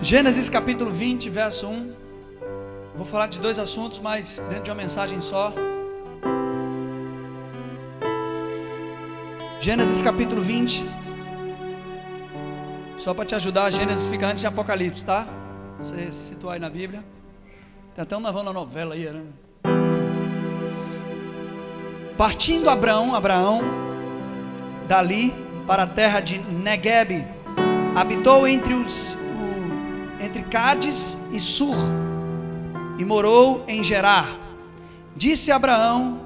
Gênesis capítulo 20, verso 1. Vou falar de dois assuntos, mas dentro de uma mensagem só. Gênesis capítulo 20. Só para te ajudar, Gênesis fica antes de Apocalipse, tá? Você situar aí na Bíblia. Tem até um navão na novela aí, né? Partindo Abraão, Abraão, dali para a terra de Negueb, habitou entre os entre Cádiz e Sur, e morou em Gerar. Disse Abraão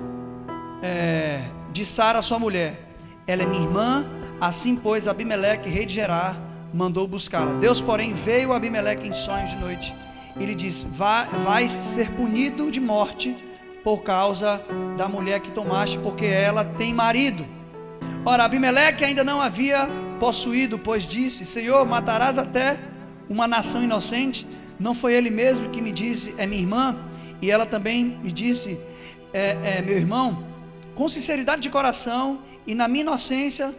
é, de Sara, sua mulher: Ela é minha irmã. Assim, pois, Abimeleque, rei de Gerar, mandou buscá-la. Deus, porém, veio a Abimeleque em sonhos de noite e lhe disse: Vai, vais ser punido de morte por causa da mulher que tomaste, porque ela tem marido. Ora, Abimeleque ainda não havia possuído, pois disse: Senhor, matarás até uma nação inocente. Não foi ele mesmo que me disse, é minha irmã, e ela também me disse, é, é meu irmão, com sinceridade de coração e na minha inocência,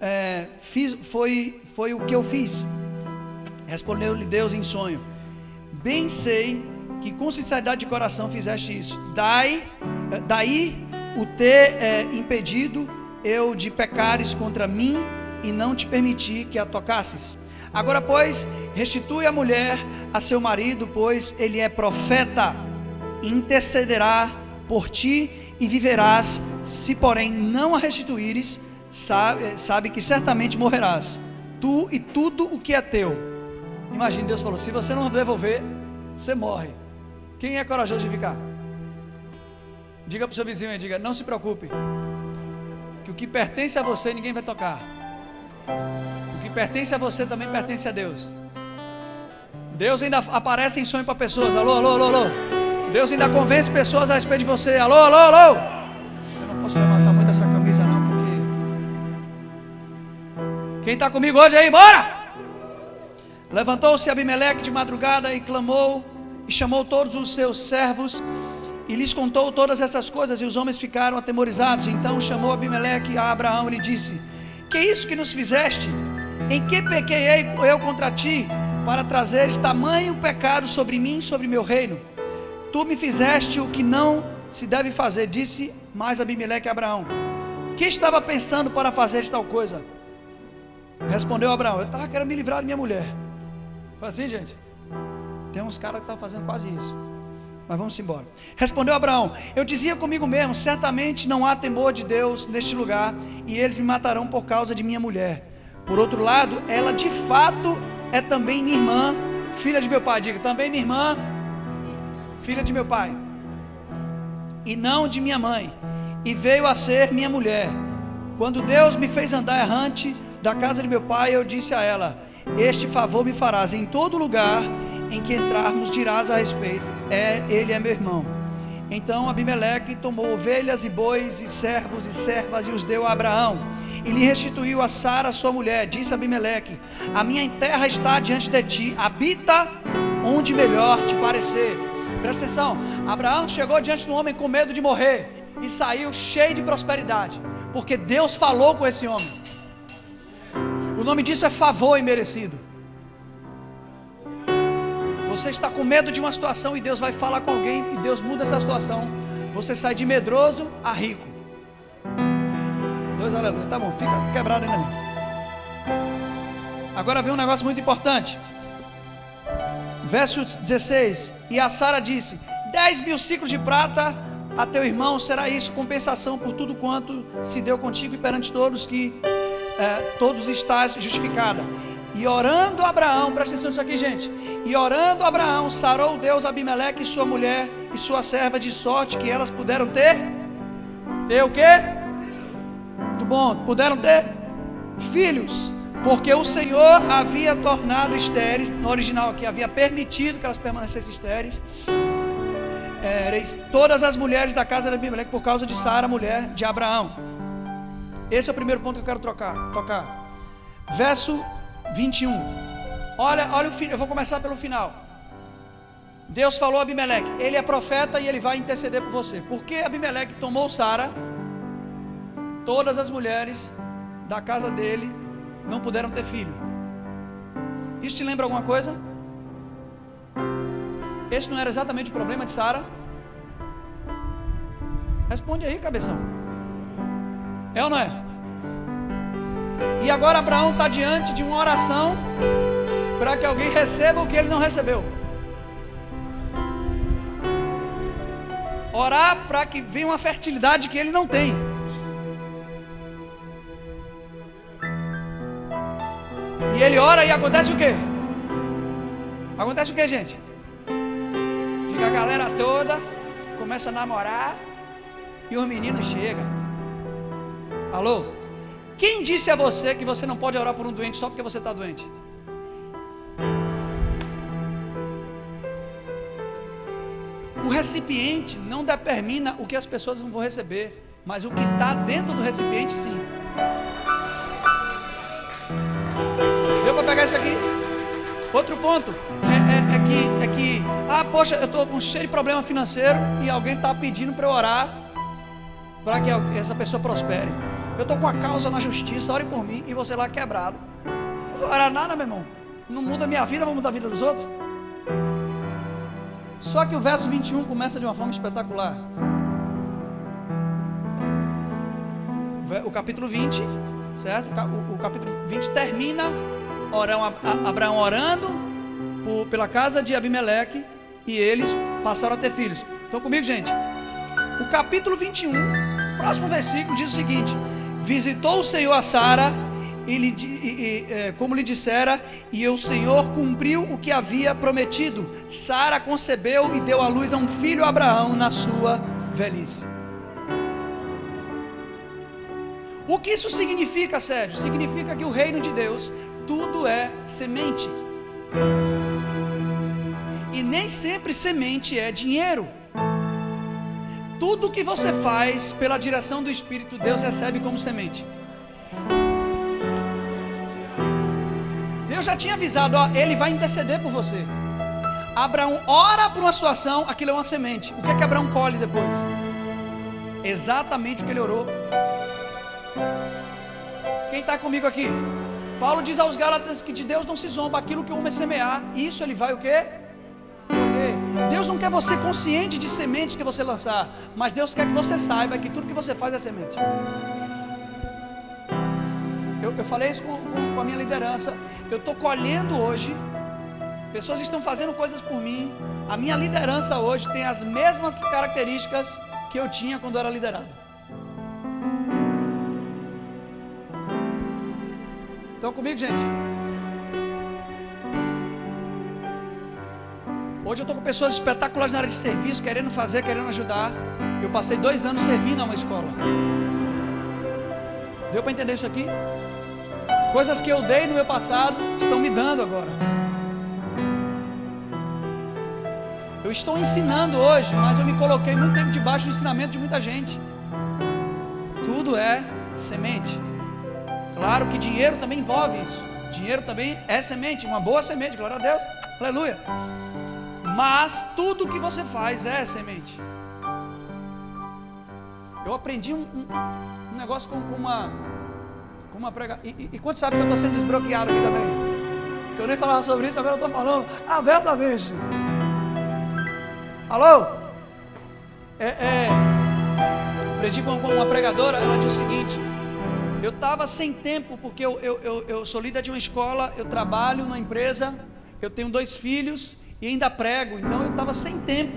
é, fiz, foi, foi o que eu fiz. Respondeu-lhe Deus em sonho: Bem sei que com sinceridade de coração fizeste isso. Daí, daí o ter é, impedido eu de pecares contra mim e não te permiti que a tocasses. Agora, pois, restitui a mulher a seu marido, pois ele é profeta, intercederá por ti e viverás. Se, porém, não a restituíres, sabe, sabe que certamente morrerás, tu e tudo o que é teu. Imagine, Deus falou: se você não devolver, você morre. Quem é corajoso de ficar? Diga para o seu vizinho diga: não se preocupe, que o que pertence a você ninguém vai tocar pertence a você também pertence a Deus. Deus ainda aparece em sonho para pessoas. Alô, alô, alô, alô. Deus ainda convence pessoas a respeito de você. Alô, alô, alô. Eu não posso levantar muito essa camisa não, porque quem está comigo hoje aí, bora! Levantou-se Abimeleque de madrugada e clamou e chamou todos os seus servos e lhes contou todas essas coisas e os homens ficaram atemorizados. Então chamou Abimeleque a Abraão e lhe disse: Que é isso que nos fizeste? Em que pequei eu contra ti, para trazeres tamanho pecado sobre mim e sobre meu reino? Tu me fizeste o que não se deve fazer, disse mais Abimeleque a Abraão. Que estava pensando para fazer tal coisa? Respondeu Abraão: Eu estava querendo me livrar de minha mulher. Foi assim, gente? Tem uns caras que estão fazendo quase isso. Mas vamos embora. Respondeu Abraão: Eu dizia comigo mesmo: certamente não há temor de Deus neste lugar, e eles me matarão por causa de minha mulher. Por outro lado, ela de fato é também minha irmã, filha de meu pai. Diga, também minha irmã, filha de meu pai. E não de minha mãe. E veio a ser minha mulher. Quando Deus me fez andar errante da casa de meu pai, eu disse a ela: Este favor me farás em todo lugar em que entrarmos, dirás a respeito: É, ele é meu irmão. Então Abimeleque tomou ovelhas e bois e servos e servas e os deu a Abraão e lhe restituiu a Sara, sua mulher. Disse Abimeleque: A minha terra está diante de ti, habita onde melhor te parecer. Presta atenção: Abraão chegou diante do homem com medo de morrer e saiu cheio de prosperidade, porque Deus falou com esse homem. O nome disso é favor imerecido. Você está com medo de uma situação e Deus vai falar com alguém e Deus muda essa situação. Você sai de medroso a rico. Dois aleluia. Tá bom, fica quebrado ainda. Agora vem um negócio muito importante. Verso 16. E a Sara disse: Dez mil ciclos de prata a teu irmão será isso compensação por tudo quanto se deu contigo e perante todos que é, todos estás justificada. E orando Abraão, presta atenção nisso aqui, gente. E orando Abraão, sarou Deus Abimeleque e sua mulher e sua serva de sorte que elas puderam ter. Ter o quê? Bom. Puderam ter filhos, porque o Senhor havia tornado estéreis, no original aqui, havia permitido que elas permanecessem estéreis. todas as mulheres da casa de Abimeleque por causa de Sara, mulher de Abraão. Esse é o primeiro ponto que eu quero trocar, tocar. Verso 21. Olha, olha o eu vou começar pelo final. Deus falou a Abimeleque, ele é profeta e ele vai interceder por você. Porque Abimeleque tomou Sara todas as mulheres da casa dele não puderam ter filho. Isso te lembra alguma coisa? Esse não era exatamente o problema de Sara? Responde aí, cabeção. É ou não é? E agora Abraão está diante de uma oração para que alguém receba o que ele não recebeu. Orar para que venha uma fertilidade que ele não tem. Ele ora e acontece o quê? Acontece o quê, gente? Fica a galera toda, começa a namorar e os meninos chegam. Alô? Quem disse a você que você não pode orar por um doente só porque você está doente? O recipiente não determina o que as pessoas vão receber, mas o que está dentro do recipiente, sim. Isso aqui? Outro ponto é, é, é, que, é que, ah, poxa, eu estou com cheio de problema financeiro e alguém está pedindo para eu orar para que essa pessoa prospere. Eu estou com a causa na justiça, ore por mim e você lá quebrado. Não vou orar nada, meu irmão. Não muda a minha vida, vou mudar a vida dos outros. Só que o verso 21 começa de uma forma espetacular. O capítulo 20, certo? O, capítulo 20 termina Abraão orando por, pela casa de Abimeleque e eles passaram a ter filhos. Estão comigo, gente? O capítulo 21, próximo versículo, diz o seguinte: Visitou o Senhor a Sara e, e, e, é, como lhe dissera, e o Senhor cumpriu o que havia prometido. Sara concebeu e deu à luz a um filho Abraão na sua velhice. O que isso significa, Sérgio? Significa que o reino de Deus, tudo é semente. E nem sempre semente é dinheiro. Tudo que você faz pela direção do Espírito, Deus recebe como semente. Deus já tinha avisado, ó, ele vai interceder por você. Abraão ora por uma situação, aquilo é uma semente. O que é que Abraão colhe depois? Exatamente o que ele orou. Quem está comigo aqui? Paulo diz aos Gálatas que de Deus não se zomba aquilo que o homem semear. Isso ele vai o quê? Deus não quer você consciente de sementes que você lançar, mas Deus quer que você saiba que tudo que você faz é semente. Eu, eu falei isso com, com, com a minha liderança. Eu estou colhendo hoje. Pessoas estão fazendo coisas por mim. A minha liderança hoje tem as mesmas características que eu tinha quando era liderado. Estão comigo, gente? Hoje eu estou com pessoas espetaculares na área de serviço, querendo fazer, querendo ajudar. Eu passei dois anos servindo a uma escola. Deu para entender isso aqui? Coisas que eu dei no meu passado estão me dando agora. Eu estou ensinando hoje, mas eu me coloquei muito tempo debaixo do ensinamento de muita gente. Tudo é semente. Claro que dinheiro também envolve isso. Dinheiro também é semente, uma boa semente, glória a Deus, aleluia. Mas tudo que você faz é semente. Eu aprendi um, um, um negócio com, com, uma. Com uma prega... E, e, e quanto sabe que eu estou sendo desbloqueado aqui também? Eu nem falava sobre isso, agora eu estou falando abertamente. Alô? É, é, aprendi com, com uma pregadora, ela disse o seguinte. Eu estava sem tempo, porque eu, eu, eu, eu sou líder de uma escola, eu trabalho numa empresa, eu tenho dois filhos e ainda prego, então eu estava sem tempo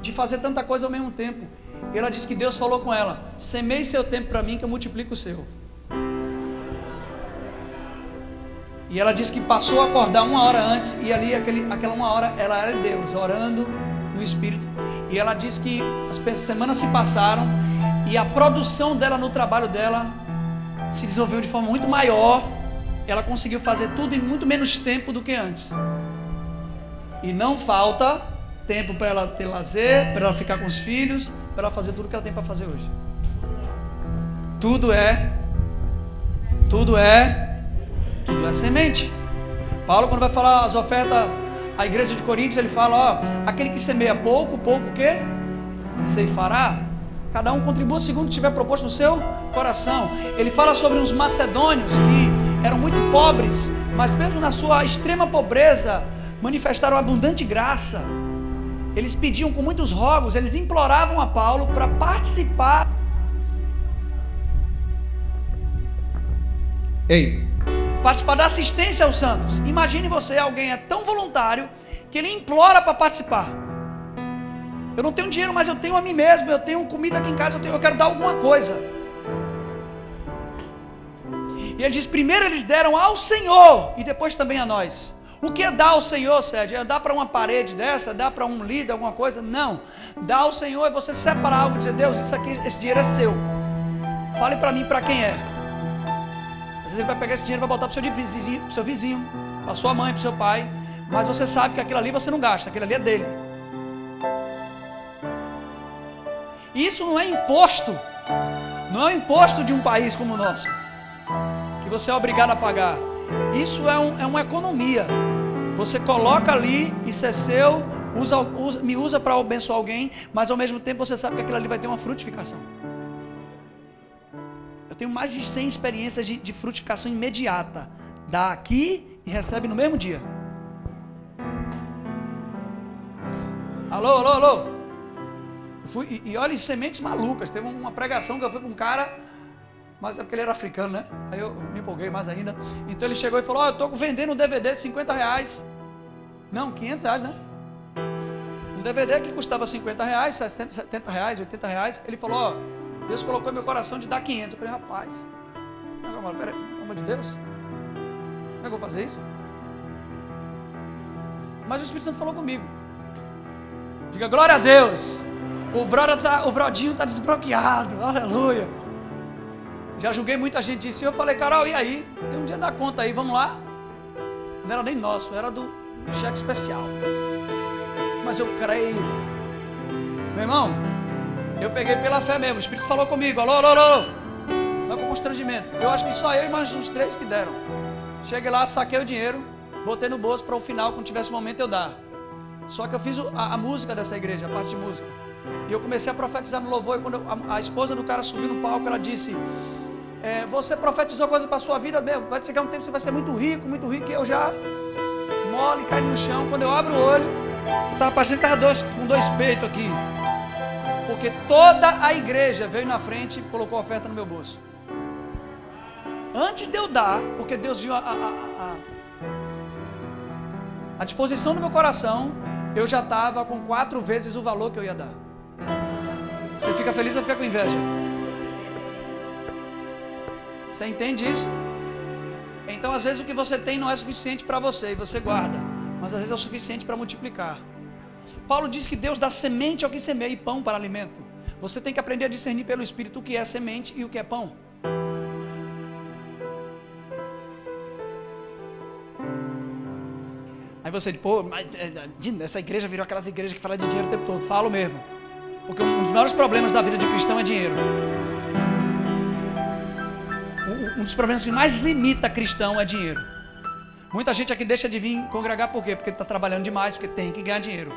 de fazer tanta coisa ao mesmo tempo. E ela disse que Deus falou com ela: semeie seu tempo para mim, que eu multiplico o seu. E ela disse que passou a acordar uma hora antes, e ali, aquele, aquela uma hora, ela era Deus, orando no Espírito. E ela disse que as semanas se passaram, e a produção dela no trabalho dela se desenvolveu de forma muito maior. Ela conseguiu fazer tudo em muito menos tempo do que antes. E não falta tempo para ela ter lazer, para ela ficar com os filhos, para ela fazer tudo que ela tem para fazer hoje. Tudo é, tudo é, tudo é semente. Paulo, quando vai falar as ofertas à igreja de Coríntios, ele fala: ó, aquele que semeia pouco, pouco o quê? Ceifará. Cada um contribua segundo tiver proposto no seu coração. Ele fala sobre os macedônios que eram muito pobres, mas mesmo na sua extrema pobreza, manifestaram abundante graça. Eles pediam com muitos rogos, eles imploravam a Paulo para participar. Ei, participar da assistência aos santos. Imagine você, alguém é tão voluntário que ele implora para participar. Eu não tenho dinheiro, mas eu tenho a mim mesmo, eu tenho comida aqui em casa, eu, tenho, eu quero dar alguma coisa. E ele diz: primeiro eles deram ao Senhor e depois também a nós. O que é dar ao Senhor, Sérgio? É dar para uma parede dessa, dar para um líder, alguma coisa? Não. Dar ao Senhor é você separar algo e dizer: Deus, isso aqui, esse dinheiro é seu. Fale para mim para quem é. Às vezes ele vai pegar esse dinheiro e vai botar para o seu vizinho, para sua mãe, para seu pai. Mas você sabe que aquilo ali você não gasta, aquilo ali é dele. Isso não é imposto. Não é imposto de um país como o nosso. Que você é obrigado a pagar. Isso é, um, é uma economia. Você coloca ali, isso é seu, usa, usa, me usa para abençoar alguém, mas ao mesmo tempo você sabe que aquilo ali vai ter uma frutificação. Eu tenho mais de 100 experiências de, de frutificação imediata. Dá aqui e recebe no mesmo dia. Alô, alô, alô. Fui, e, e olha, sementes malucas. Teve uma pregação que eu fui com um cara, mas é porque ele era africano, né? Aí eu me empolguei mais ainda. Então ele chegou e falou: Ó, oh, eu estou vendendo um DVD de 50 reais. Não, 500 reais, né? Um DVD que custava 50 reais, 60, 70 reais, 80 reais. Ele falou: Ó, oh, Deus colocou meu coração de dar 500. Eu falei: Rapaz, peraí, pelo amor de Deus, como é que eu vou fazer isso? Mas o Espírito Santo falou comigo. Diga glória a Deus. O, brother tá, o brodinho está desbloqueado, aleluia. Já julguei muita gente disso. E eu falei, Carol, e aí? Tem um dia da conta aí, vamos lá? Não era nem nosso, era do cheque especial. Mas eu creio. Meu irmão, eu peguei pela fé mesmo. O Espírito falou comigo: alô, alô, alô. Vai para o constrangimento. Eu acho que só eu e mais uns três que deram. Cheguei lá, saquei o dinheiro, botei no bolso para o final, quando tivesse momento eu dar. Só que eu fiz a, a música dessa igreja, a parte de música. E eu comecei a profetizar no louvor. E quando a, a esposa do cara subiu no palco, ela disse: é, Você profetizou coisa para sua vida mesmo. Vai chegar um tempo que você vai ser muito rico, muito rico. E eu já mole, caí no chão. Quando eu abro o olho, eu estava parecendo que dois, com dois peitos aqui. Porque toda a igreja veio na frente e colocou a oferta no meu bolso. Antes de eu dar, porque Deus viu a, a, a disposição do meu coração, eu já estava com quatro vezes o valor que eu ia dar. Você fica feliz ou fica com inveja? Você entende isso? Então, às vezes, o que você tem não é suficiente para você e você guarda, mas às vezes é o suficiente para multiplicar. Paulo diz que Deus dá semente ao que semeia e pão para alimento. Você tem que aprender a discernir pelo Espírito o que é semente e o que é pão. Aí você diz, pô, mas, é, é, essa igreja virou aquelas igrejas que falam de dinheiro o tempo todo. Falo mesmo. Porque um dos maiores problemas da vida de cristão é dinheiro. Um dos problemas que mais limita cristão é dinheiro. Muita gente aqui deixa de vir congregar por quê? Porque está trabalhando demais, porque tem que ganhar dinheiro.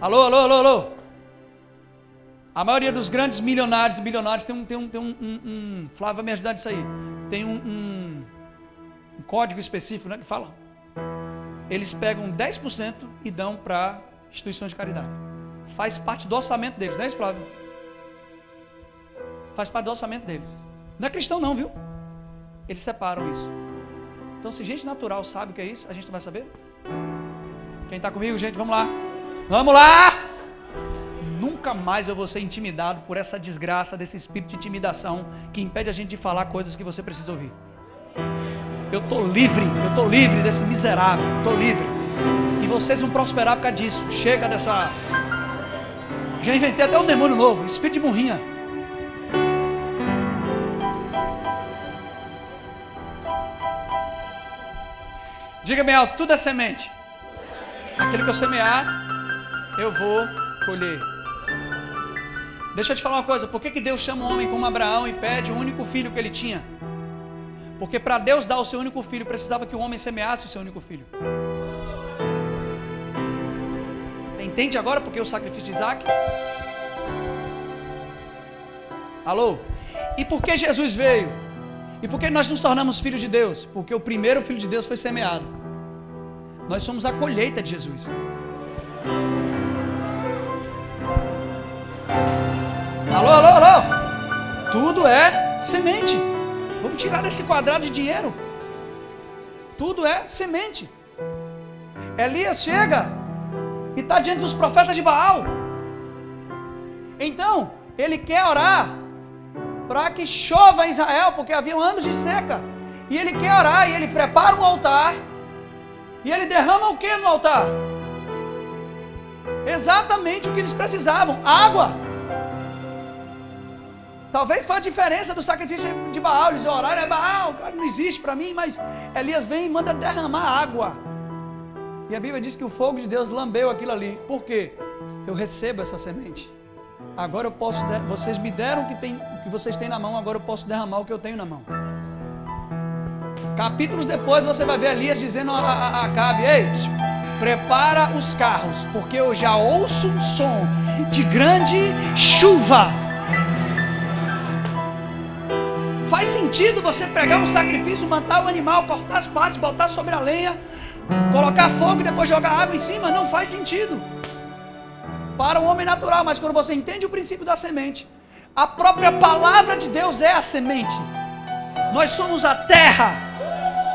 Alô, alô, alô, alô. A maioria dos grandes milionários e bilionários tem um, tem um, tem um, um, um Flávio vai me ajudar nisso aí. Tem um, um, um código específico, né? Que fala. Eles pegam 10% e dão para instituições de caridade faz parte do orçamento deles, não é isso, Flávio? Faz parte do orçamento deles. Não é cristão, não, viu? Eles separam isso. Então, se gente natural sabe o que é isso, a gente não vai saber? Quem está comigo, gente, vamos lá. Vamos lá! Nunca mais eu vou ser intimidado por essa desgraça, desse espírito de intimidação que impede a gente de falar coisas que você precisa ouvir. Eu estou livre, eu estou livre desse miserável, estou livre. E vocês vão prosperar por causa disso. Chega dessa já inventei até um demônio novo, espírito de burrinha. Diga bem alto, tudo é semente. Aquilo que eu semear, eu vou colher. Deixa eu te falar uma coisa, por que, que Deus chama um homem como Abraão e pede o único filho que ele tinha? Porque para Deus dar o seu único filho, precisava que o homem semeasse o seu único filho. Entende agora porque o sacrifício de Isaac? Alô? E por que Jesus veio? E por que nós nos tornamos filhos de Deus? Porque o primeiro filho de Deus foi semeado. Nós somos a colheita de Jesus. Alô, alô, alô! Tudo é semente. Vamos tirar desse quadrado de dinheiro. Tudo é semente. Elias chega e está diante dos profetas de Baal. Então, ele quer orar para que chova em Israel, porque havia anos de seca. E ele quer orar, e ele prepara um altar. E ele derrama o que no altar? Exatamente o que eles precisavam: água. Talvez foi a diferença do sacrifício de Baal. Eles oraram, é Baal, não existe para mim, mas Elias vem e manda derramar água. E a Bíblia diz que o fogo de Deus lambeu aquilo ali. Por quê? Eu recebo essa semente. Agora eu posso, vocês me deram o que, tem, o que vocês têm na mão, agora eu posso derramar o que eu tenho na mão. Capítulos depois você vai ver Elias dizendo a, a, a Acabe: Ei, prepara os carros, porque eu já ouço um som de grande chuva. Faz sentido você pegar um sacrifício, matar o animal, cortar as partes, botar sobre a lenha, colocar fogo e depois jogar água em cima? Não faz sentido. Para o homem natural, mas quando você entende o princípio da semente, a própria palavra de Deus é a semente. Nós somos a terra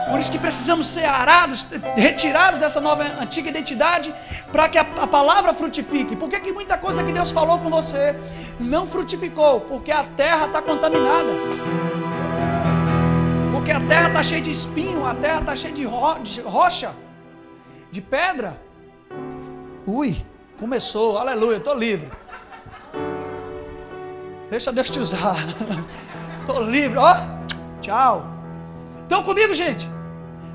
por isso que precisamos ser arados, retirados dessa nova antiga identidade, para que a, a, palavra frutifique. Por que, que muita coisa que Deus falou com você não frutificou? Porque a terra está contaminada. Porque a terra está cheia de espinho, a terra está cheia de, ro, de rocha, de pedra. Ui, começou, aleluia, estou livre. Deixa Deus te usar. Estou livre, ó. Tchau. Estão comigo, gente?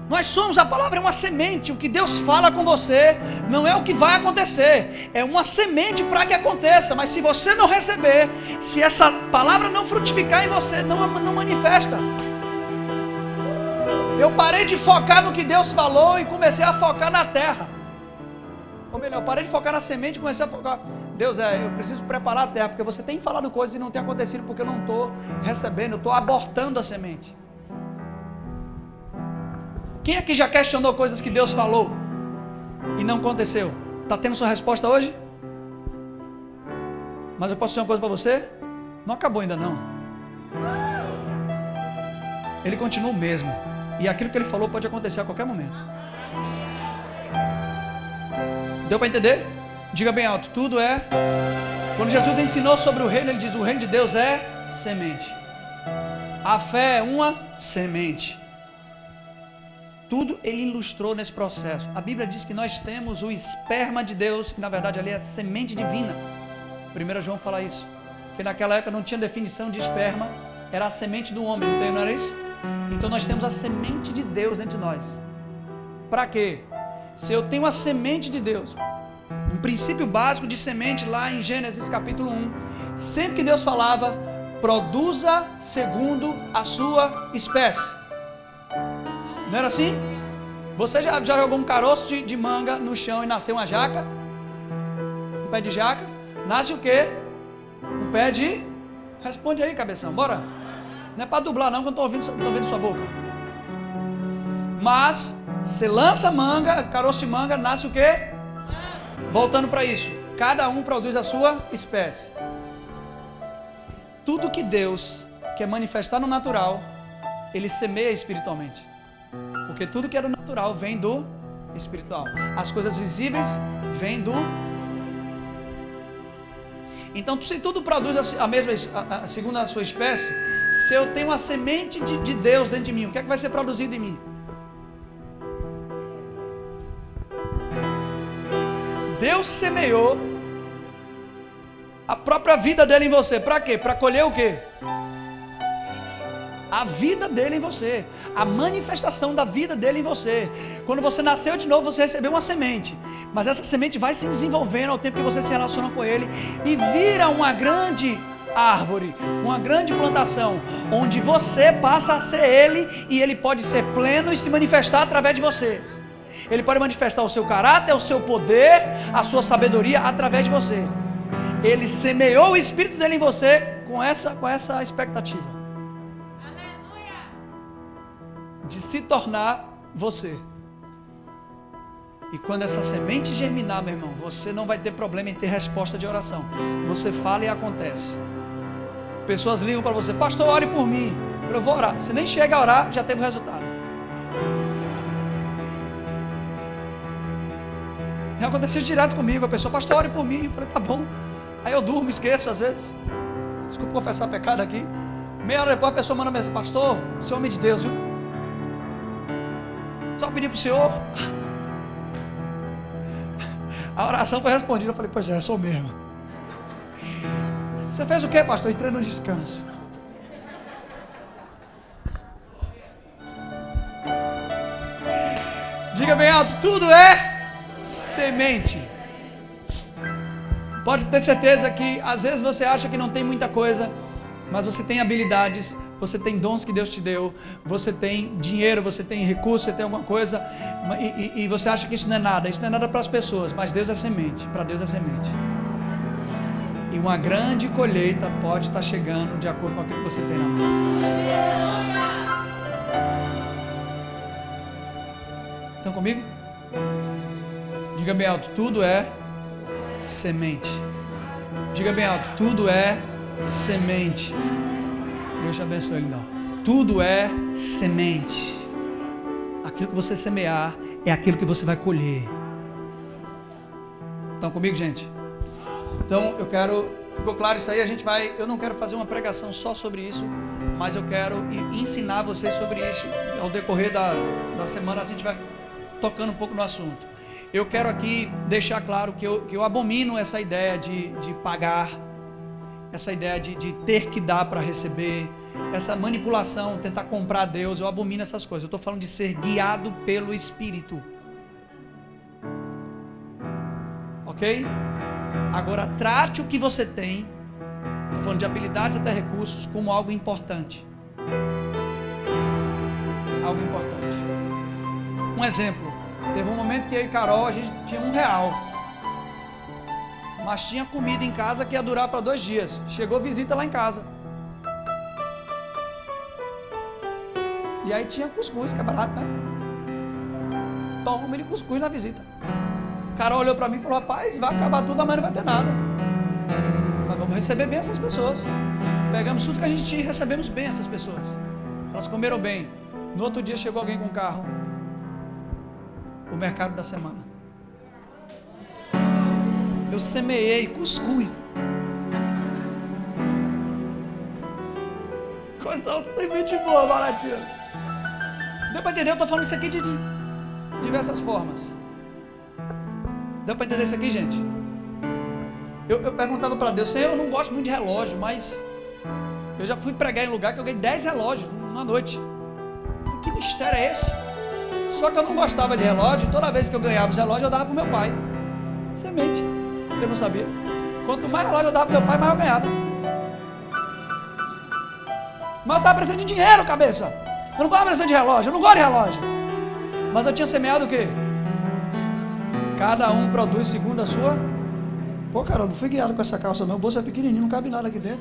Nós somos, a palavra é uma semente. O que Deus fala com você não é o que vai acontecer, é uma semente para que aconteça. Mas se você não receber, se essa palavra não frutificar em você, não, não manifesta. Eu parei de focar no que Deus falou e comecei a focar na terra. Ou melhor, eu parei de focar na semente e comecei a focar. Deus, é, eu preciso preparar a terra, porque você tem falado coisas e não tem acontecido, porque eu não estou recebendo, eu estou abortando a semente. Quem aqui já questionou coisas que Deus falou e não aconteceu? Está tendo sua resposta hoje? Mas eu posso dizer uma coisa para você? Não acabou ainda não. Ele continua o mesmo. E aquilo que ele falou pode acontecer a qualquer momento. Deu para entender? Diga bem alto. Tudo é. Quando Jesus ensinou sobre o reino, ele diz: o reino de Deus é semente. A fé é uma semente. Tudo ele ilustrou nesse processo. A Bíblia diz que nós temos o esperma de Deus, que na verdade ali é semente divina. 1 João fala isso. Que naquela época não tinha definição de esperma, era a semente do homem, não, era isso? Então nós temos a semente de Deus dentro de nós. Para quê? Se eu tenho a semente de Deus, um princípio básico de semente lá em Gênesis capítulo 1, sempre que Deus falava, produza segundo a sua espécie. Não era assim? Você já, já jogou um caroço de, de manga no chão e nasceu uma jaca? Um pé de jaca? Nasce o quê? Um pé de. Responde aí, cabeção, bora. Não é para dublar, não, que eu não estou ouvindo, tô ouvindo sua boca. Mas, você lança manga, caroço de manga, nasce o quê? Voltando para isso, cada um produz a sua espécie. Tudo que Deus quer manifestar no natural, Ele semeia espiritualmente. Porque tudo que é do natural vem do espiritual. As coisas visíveis vêm do. Então, se tudo produz a mesma, a, a, segundo a sua espécie, se eu tenho a semente de, de Deus dentro de mim, o que é que vai ser produzido em mim? Deus semeou a própria vida dele em você. Para quê? Para colher o quê? A vida dele em você a manifestação da vida dele em você. Quando você nasceu de novo, você recebeu uma semente. Mas essa semente vai se desenvolvendo ao tempo que você se relaciona com ele e vira uma grande árvore, uma grande plantação, onde você passa a ser ele e ele pode ser pleno e se manifestar através de você. Ele pode manifestar o seu caráter, o seu poder, a sua sabedoria através de você. Ele semeou o espírito dele em você com essa, com essa expectativa. de se tornar você. E quando essa semente germinar, meu irmão, você não vai ter problema em ter resposta de oração. Você fala e acontece. Pessoas ligam para você, pastor, ore por mim. Eu vou orar. Você nem chega a orar, já teve o resultado. Já aconteceu direto comigo. A pessoa, pastor, ore por mim. Eu falei, tá bom. Aí eu durmo, esqueço às vezes. Desculpa confessar pecado aqui. Meia hora depois a pessoa manda mensagem, pastor, você é homem de Deus, viu? Só pedir para o senhor. A oração foi respondida. Eu falei, pois é, sou mesmo. Você fez o que, pastor? Entrei no descanso. Diga bem alto, tudo é semente. Pode ter certeza que às vezes você acha que não tem muita coisa, mas você tem habilidades, você tem dons que Deus te deu, você tem dinheiro, você tem recurso, você tem alguma coisa, e, e, e você acha que isso não é nada, isso não é nada para as pessoas, mas Deus é semente, para Deus é semente. E uma grande colheita pode estar chegando de acordo com aquilo que você tem na mão. Estão comigo? Diga bem alto, tudo é semente. Diga bem alto, tudo é semente. Deus te abençoe, não. Tudo é semente. Aquilo que você semear é aquilo que você vai colher. Estão comigo, gente? Então eu quero. Ficou claro isso aí? A gente vai. Eu não quero fazer uma pregação só sobre isso, mas eu quero ensinar vocês sobre isso. Ao decorrer da, da semana a gente vai tocando um pouco no assunto. Eu quero aqui deixar claro que eu, que eu abomino essa ideia de, de pagar essa ideia de, de ter que dar para receber, essa manipulação, tentar comprar Deus, eu abomino essas coisas. Eu estou falando de ser guiado pelo Espírito. Ok? Agora, trate o que você tem, falando de habilidades até recursos, como algo importante. Algo importante. Um exemplo. Teve um momento que eu e Carol, a gente tinha um real. Mas tinha comida em casa que ia durar para dois dias. Chegou visita lá em casa. E aí tinha cuscuz, que é barato, né? Toma de cuscuz na visita. Cara olhou para mim e falou: Rapaz, vai acabar tudo, amanhã não vai ter nada. Mas vamos receber bem essas pessoas. Pegamos tudo que a gente tinha e recebemos bem essas pessoas. Elas comeram bem. No outro dia chegou alguém com um carro. O mercado da semana. Eu semeei cuscuz. Coisa semente boa, baratinha. Deu para entender? Eu estou falando isso aqui de diversas formas. Deu para entender isso aqui, gente? Eu, eu perguntava para Deus, Senhor, eu não gosto muito de relógio, mas eu já fui pregar em lugar que eu ganhei 10 relógios numa noite. Que mistério é esse? Só que eu não gostava de relógio, toda vez que eu ganhava os relógios, eu dava para meu pai. Semente porque eu não sabia. Quanto mais relógio eu dava para meu pai, mais eu ganhava. Mas eu estava precisando de dinheiro, cabeça. Eu não estava precisando de relógio, eu não gosto de relógio. Mas eu tinha semeado o quê? Cada um produz segundo a sua. Pô, cara, eu não fui guiado com essa calça, não. O bolso é pequenininho, não cabe nada aqui dentro.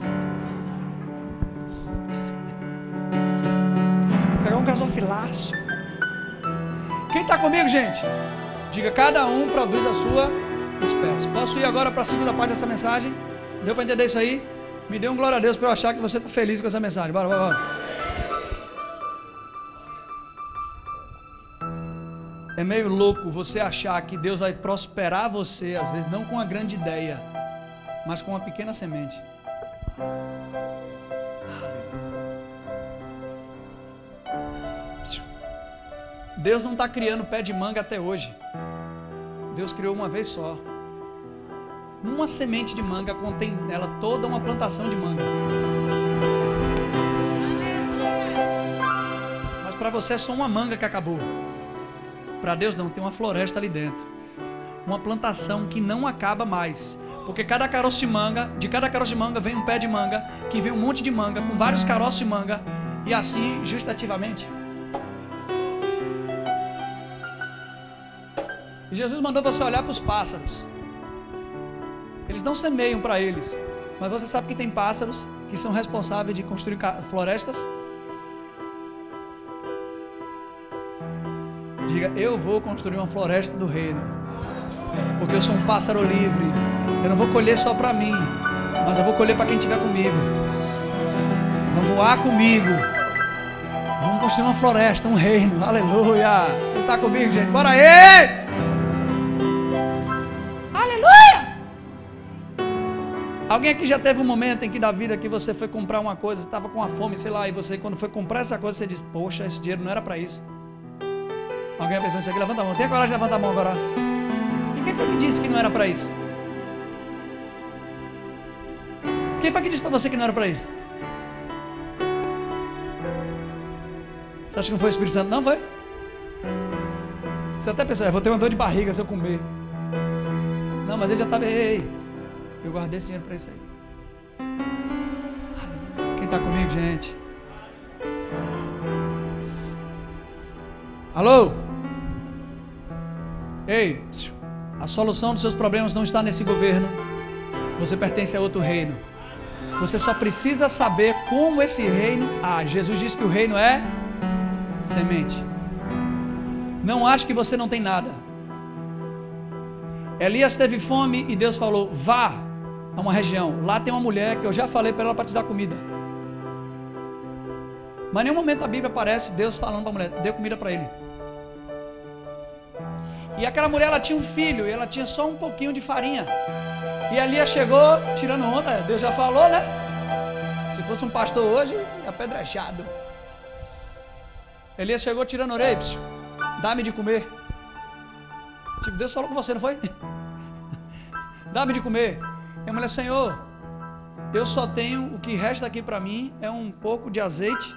Pegar um gasofilaço. Quem está comigo, gente? Diga, cada um produz a sua espécie. Posso ir agora para a segunda parte dessa mensagem? Deu para entender isso aí? Me dê um glória a Deus para eu achar que você está feliz com essa mensagem. Bora, bora, bora. Meio louco você achar que Deus vai prosperar você, às vezes não com uma grande ideia, mas com uma pequena semente. Deus não está criando pé de manga até hoje. Deus criou uma vez só. Uma semente de manga contém nela toda uma plantação de manga. Mas para você é só uma manga que acabou. Para Deus não, tem uma floresta ali dentro. Uma plantação que não acaba mais. Porque cada caroço de manga, de cada caroço de manga vem um pé de manga, que vem um monte de manga, com vários caroços de manga, e assim justativamente. E Jesus mandou você olhar para os pássaros. Eles não semeiam para eles, mas você sabe que tem pássaros que são responsáveis de construir florestas, Diga, eu vou construir uma floresta do reino. Porque eu sou um pássaro livre. Eu não vou colher só para mim, mas eu vou colher para quem estiver comigo. Vão voar comigo. Vamos construir uma floresta, um reino. Aleluia. Quem está comigo, gente? Bora aí! Alguém aqui já teve um momento em que da vida que você foi comprar uma coisa, estava com uma fome, sei lá, e você quando foi comprar essa coisa, você diz, poxa, esse dinheiro não era para isso. Alguém pensou nisso aqui? Levanta a mão. Tem coragem de levantar a mão agora. E quem foi que disse que não era para isso? Quem foi que disse para você que não era para isso? Você acha que não foi o Espírito Santo? Não foi? Você até pensou, eu é, vou ter uma dor de barriga se eu comer. Não, mas ele já estava, ei, eu guardei esse dinheiro para isso aí. Quem está comigo, gente? Alô? Ei, a solução dos seus problemas não está nesse governo. Você pertence a outro reino. Você só precisa saber como esse reino age. Jesus disse que o reino é semente. Não ache que você não tem nada. Elias teve fome e Deus falou: vá a uma região. Lá tem uma mulher que eu já falei para ela para te dar comida. Mas em nenhum momento a Bíblia aparece Deus falando para a mulher: dê comida para ele. E aquela mulher ela tinha um filho e ela tinha só um pouquinho de farinha. E Elias chegou tirando onda, Deus já falou, né? Se fosse um pastor hoje, apedrejado. Elias chegou tirando orelha, dá-me de comer. Tipo, Deus falou com você, não foi? dá-me de comer. E a mulher, Senhor, eu só tenho, o que resta aqui para mim é um pouco de azeite,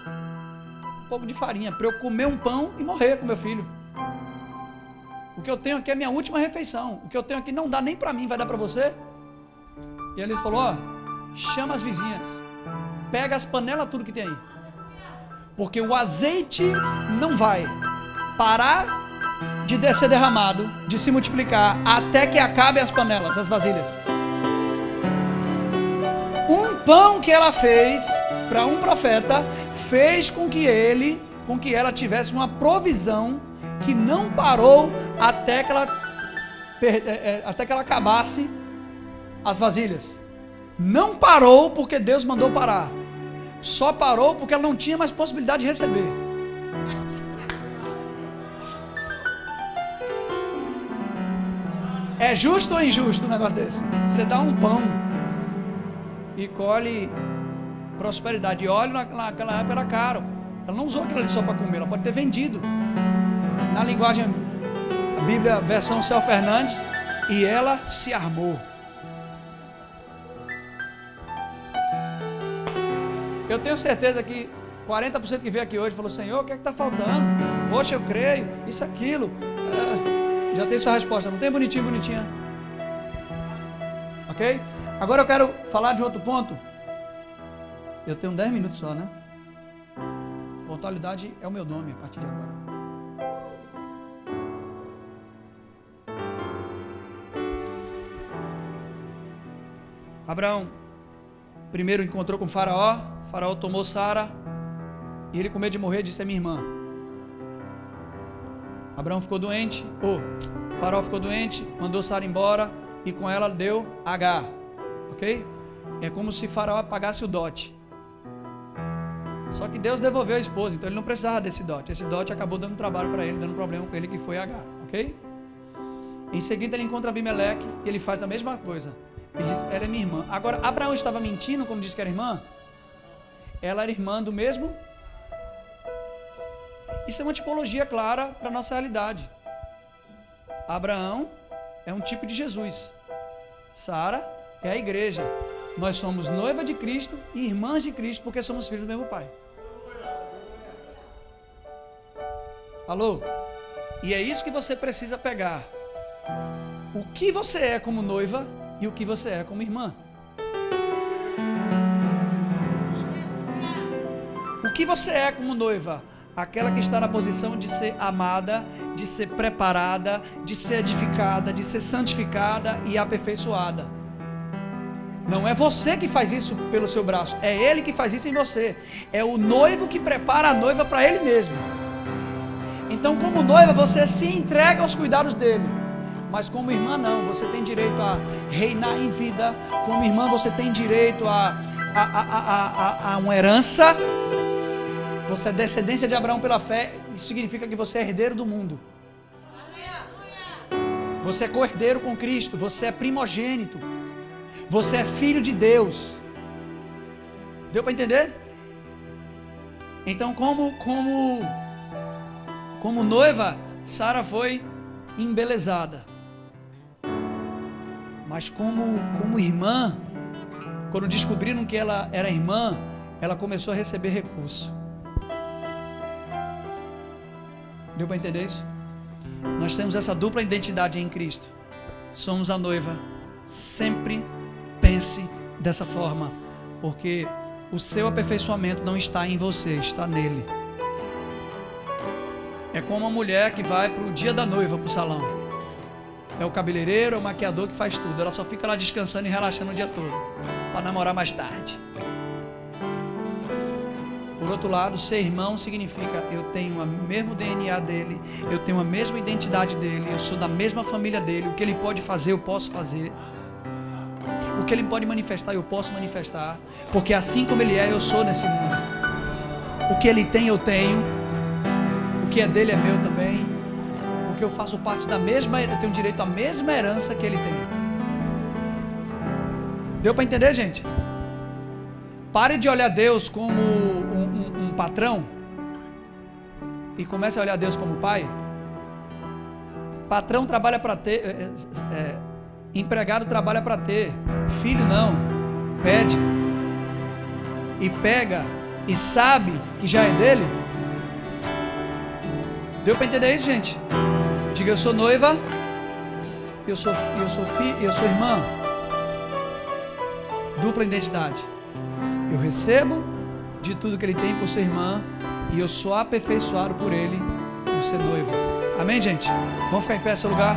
um pouco de farinha, para eu comer um pão e morrer com meu filho. O que eu tenho aqui é minha última refeição. O que eu tenho aqui não dá nem para mim, vai dar para você? E eles falou: ó, chama as vizinhas, pega as panelas, tudo que tem aí. Porque o azeite não vai parar de descer derramado, de se multiplicar, até que acabe as panelas, as vasilhas. Um pão que ela fez para um profeta fez com que ele, com que ela tivesse uma provisão que não parou até que ela, é, é, até que ela acabasse as vasilhas. Não parou porque Deus mandou parar. Só parou porque ela não tinha mais possibilidade de receber. É justo ou injusto um negócio desse? Você dá um pão e colhe prosperidade. E óleo naquela época era caro. Ela não usou aquilo ali só para comer, ela pode ter vendido. Na linguagem, Bíblia, versão Céu Fernandes, e ela se armou. Eu tenho certeza que 40% que veio aqui hoje falou: Senhor, o que é que está faltando? Poxa, eu creio, isso, aquilo. É, já tem sua resposta, não tem bonitinho, bonitinha? Ok? Agora eu quero falar de outro ponto. Eu tenho 10 minutos só, né? Pontualidade é o meu nome a partir de agora. Abraão primeiro encontrou com Faraó, Faraó tomou Sara e ele com medo de morrer disse: "É minha irmã". Abraão ficou doente, ou oh, Faraó ficou doente, mandou Sara embora e com ela deu H, ok? É como se Faraó pagasse o dote. Só que Deus devolveu a esposa, então ele não precisava desse dote. Esse dote acabou dando trabalho para ele, dando problema com ele, que foi H, ok? Em seguida ele encontra Abimeleque e ele faz a mesma coisa. Ele diz: Ela é minha irmã. Agora, Abraão estava mentindo quando disse que era irmã? Ela era irmã do mesmo? Isso é uma tipologia clara para a nossa realidade. Abraão é um tipo de Jesus. Sara é a igreja. Nós somos noiva de Cristo e irmãs de Cristo porque somos filhos do mesmo Pai. Alô? E é isso que você precisa pegar. O que você é como noiva e o que você é como irmã. O que você é como noiva? Aquela que está na posição de ser amada, de ser preparada, de ser edificada, de ser santificada e aperfeiçoada. Não é você que faz isso pelo seu braço, é ele que faz isso em você. É o noivo que prepara a noiva para ele mesmo. Então, como noiva, você se entrega aos cuidados dele. Mas como irmã, não. Você tem direito a reinar em vida. Como irmã, você tem direito a, a, a, a, a uma herança. Você é descendência de Abraão pela fé. Isso significa que você é herdeiro do mundo. Você é cordeiro com Cristo. Você é primogênito. Você é filho de Deus. Deu para entender? Então, como como como noiva, Sara foi embelezada. Mas como como irmã, quando descobriram que ela era irmã, ela começou a receber recurso. Deu para entender isso? Nós temos essa dupla identidade em Cristo. Somos a noiva. Sempre pense dessa forma, porque o seu aperfeiçoamento não está em você, está nele. É como uma mulher que vai para o dia da noiva, para o salão. É o cabeleireiro, é o maquiador que faz tudo. Ela só fica lá descansando e relaxando o dia todo, para namorar mais tarde. Por outro lado, ser irmão significa eu tenho o mesmo DNA dele, eu tenho a mesma identidade dele, eu sou da mesma família dele, o que ele pode fazer, eu posso fazer. O que ele pode manifestar, eu posso manifestar. Porque assim como ele é, eu sou nesse mundo. O que ele tem, eu tenho. O que é dele é meu também. Porque eu faço parte da mesma, eu tenho direito à mesma herança que ele tem. Deu para entender, gente? Pare de olhar Deus como um, um, um patrão e comece a olhar Deus como pai. Patrão trabalha para ter. É, é, Empregado trabalha para ter, filho não, pede. E pega e sabe que já é dele. Deu para entender isso, gente? Diga eu sou noiva, eu sou eu sou eu sou irmã. Dupla identidade. Eu recebo de tudo que ele tem por ser irmã e eu sou aperfeiçoado por ele por ser noiva. Amém, gente? Vamos ficar em pé nesse lugar?